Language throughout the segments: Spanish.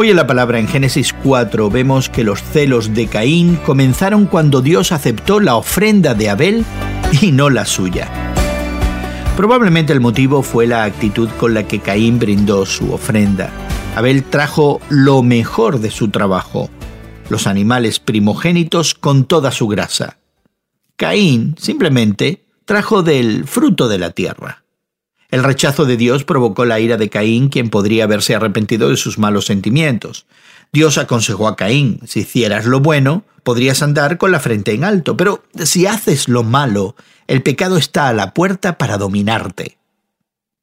Hoy en la palabra en Génesis 4 vemos que los celos de Caín comenzaron cuando Dios aceptó la ofrenda de Abel y no la suya. Probablemente el motivo fue la actitud con la que Caín brindó su ofrenda. Abel trajo lo mejor de su trabajo, los animales primogénitos con toda su grasa. Caín simplemente trajo del fruto de la tierra. El rechazo de Dios provocó la ira de Caín, quien podría haberse arrepentido de sus malos sentimientos. Dios aconsejó a Caín, si hicieras lo bueno, podrías andar con la frente en alto, pero si haces lo malo, el pecado está a la puerta para dominarte.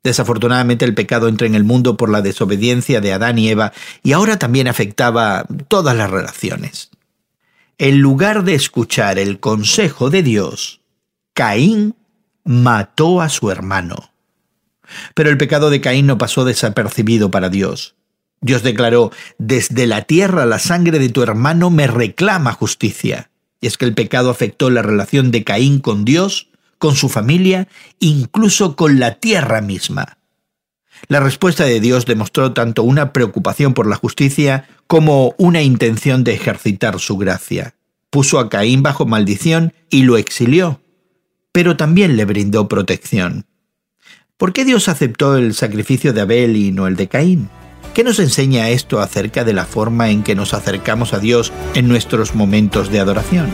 Desafortunadamente el pecado entra en el mundo por la desobediencia de Adán y Eva y ahora también afectaba todas las relaciones. En lugar de escuchar el consejo de Dios, Caín mató a su hermano. Pero el pecado de Caín no pasó desapercibido para Dios. Dios declaró, desde la tierra la sangre de tu hermano me reclama justicia. Y es que el pecado afectó la relación de Caín con Dios con su familia, incluso con la tierra misma. La respuesta de Dios demostró tanto una preocupación por la justicia como una intención de ejercitar su gracia. Puso a Caín bajo maldición y lo exilió, pero también le brindó protección. ¿Por qué Dios aceptó el sacrificio de Abel y no el de Caín? ¿Qué nos enseña esto acerca de la forma en que nos acercamos a Dios en nuestros momentos de adoración?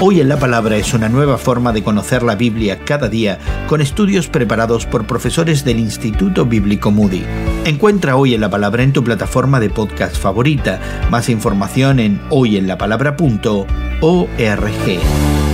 Hoy en la Palabra es una nueva forma de conocer la Biblia cada día con estudios preparados por profesores del Instituto Bíblico Moody. Encuentra Hoy en la Palabra en tu plataforma de podcast favorita. Más información en hoyenlapalabra.org.